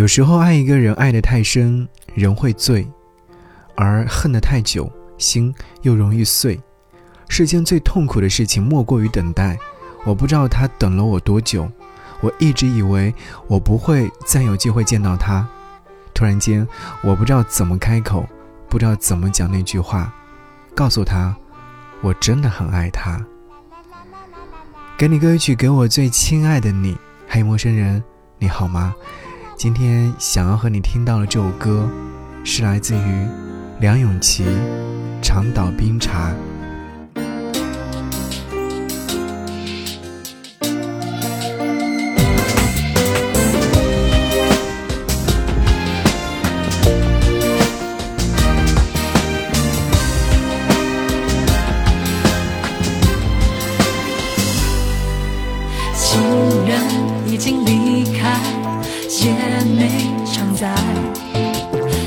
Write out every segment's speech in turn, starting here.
有时候爱一个人爱得太深，人会醉；而恨得太久，心又容易碎。世间最痛苦的事情莫过于等待。我不知道他等了我多久，我一直以为我不会再有机会见到他。突然间，我不知道怎么开口，不知道怎么讲那句话，告诉他，我真的很爱他。给你歌曲，给我最亲爱的你。嘿，陌生人，你好吗？今天想要和你听到的这首歌，是来自于梁咏琪，《长岛冰茶》。情人已经离开，姐妹常在。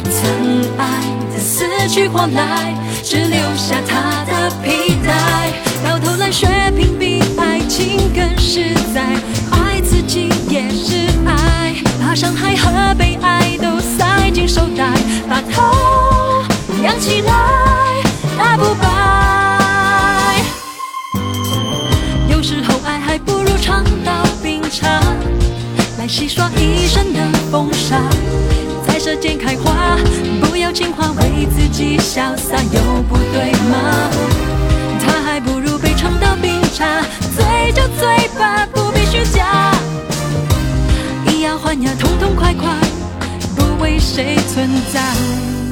曾爱的死去活来，只留下他的皮带。到头来，血拼比爱情更实在。爱自己也是爱，怕伤害和来洗刷一身的风沙，在舌尖开花，不要轻话为自己潇洒，有不对吗？他还不如被尝到冰茶，醉就醉吧，不必虚假。以牙还牙，痛痛快快，不为谁存在。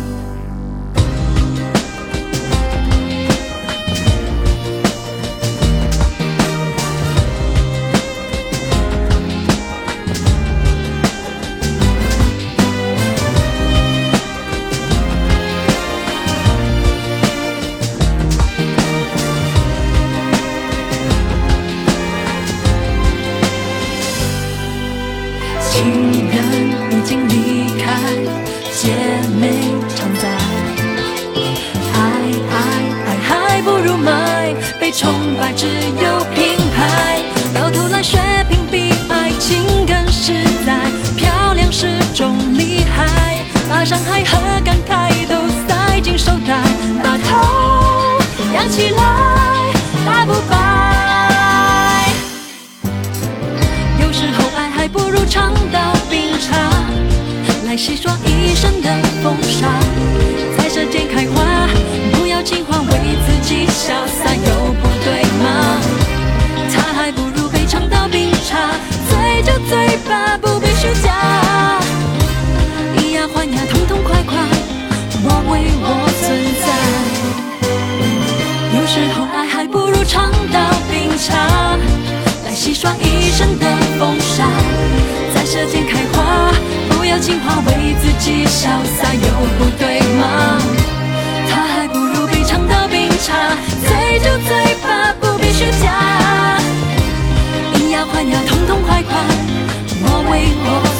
情人已经离开，姐妹常在。洗刷一身的风沙，在舌尖开花，不要情话为自己潇洒，有不对吗？他还不如被尝到冰茶，醉就醉吧，不必虚假，以牙还牙，痛痛快快，我为我存在。有时候爱还不如尝到冰茶，来洗刷一身的风沙。在舌尖开花花，不要情话为自己潇洒，有不对吗？他还不如被尝到冰茶，醉就醉吧，不必虚假。以牙还牙，痛痛快快，我为我。